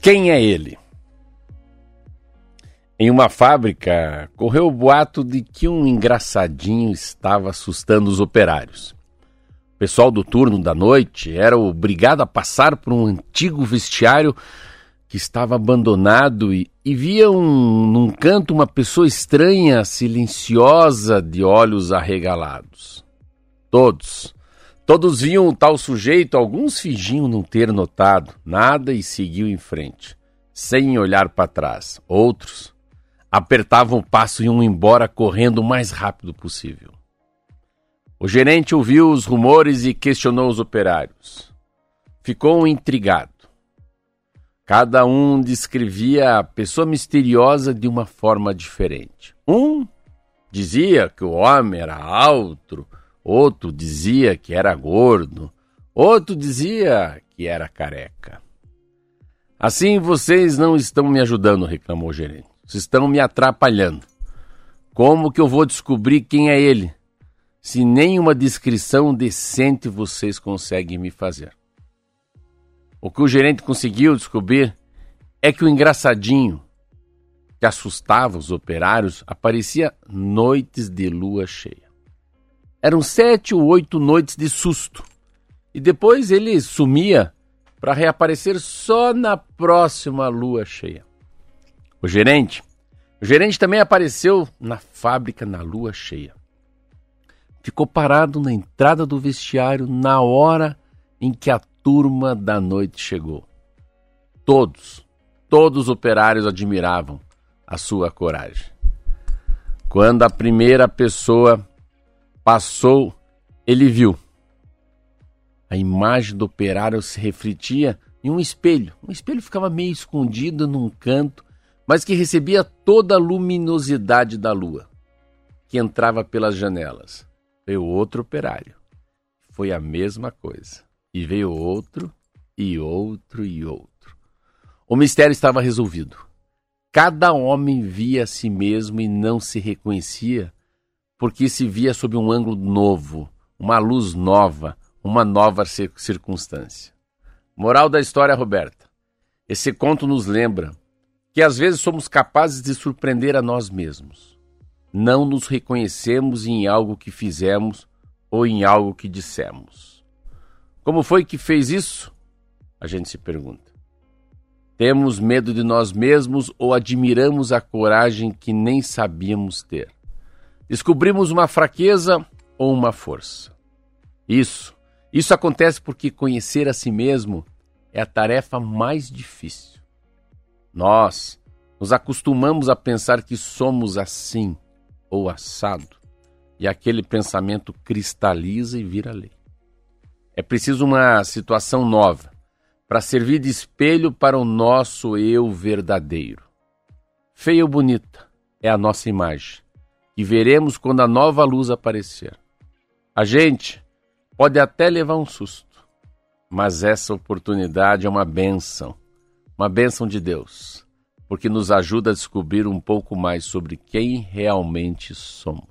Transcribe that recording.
Quem é ele? Em uma fábrica, correu o boato de que um engraçadinho estava assustando os operários. O pessoal do turno da noite era obrigado a passar por um antigo vestiário que estava abandonado e, e via um, num canto uma pessoa estranha, silenciosa, de olhos arregalados. Todos, Todos viam o tal sujeito, alguns fingiam não ter notado nada e seguiam em frente, sem olhar para trás. Outros apertavam o passo e iam embora correndo o mais rápido possível. O gerente ouviu os rumores e questionou os operários. Ficou intrigado. Cada um descrevia a pessoa misteriosa de uma forma diferente. Um dizia que o homem era alto, Outro dizia que era gordo, outro dizia que era careca. Assim vocês não estão me ajudando, reclamou o gerente. Vocês estão me atrapalhando. Como que eu vou descobrir quem é ele? Se nenhuma descrição decente vocês conseguem me fazer. O que o gerente conseguiu descobrir é que o engraçadinho que assustava os operários aparecia noites de lua cheia. Eram sete ou oito noites de susto. E depois ele sumia para reaparecer só na próxima lua cheia. O gerente, o gerente também apareceu na fábrica na lua cheia. Ficou parado na entrada do vestiário na hora em que a turma da noite chegou. Todos, todos os operários admiravam a sua coragem. Quando a primeira pessoa Passou, ele viu. A imagem do operário se refletia em um espelho. Um espelho ficava meio escondido num canto, mas que recebia toda a luminosidade da lua, que entrava pelas janelas. Veio outro operário. Foi a mesma coisa. E veio outro, e outro, e outro. O mistério estava resolvido. Cada homem via a si mesmo e não se reconhecia porque se via sob um ângulo novo, uma luz nova, uma nova circunstância. Moral da história, Roberta. Esse conto nos lembra que às vezes somos capazes de surpreender a nós mesmos. Não nos reconhecemos em algo que fizemos ou em algo que dissemos. Como foi que fez isso? A gente se pergunta. Temos medo de nós mesmos ou admiramos a coragem que nem sabíamos ter? Descobrimos uma fraqueza ou uma força. Isso. Isso acontece porque conhecer a si mesmo é a tarefa mais difícil. Nós nos acostumamos a pensar que somos assim ou assado, e aquele pensamento cristaliza e vira lei. É preciso uma situação nova para servir de espelho para o nosso eu verdadeiro. Feia ou bonita é a nossa imagem e veremos quando a nova luz aparecer. A gente pode até levar um susto, mas essa oportunidade é uma benção, uma benção de Deus, porque nos ajuda a descobrir um pouco mais sobre quem realmente somos.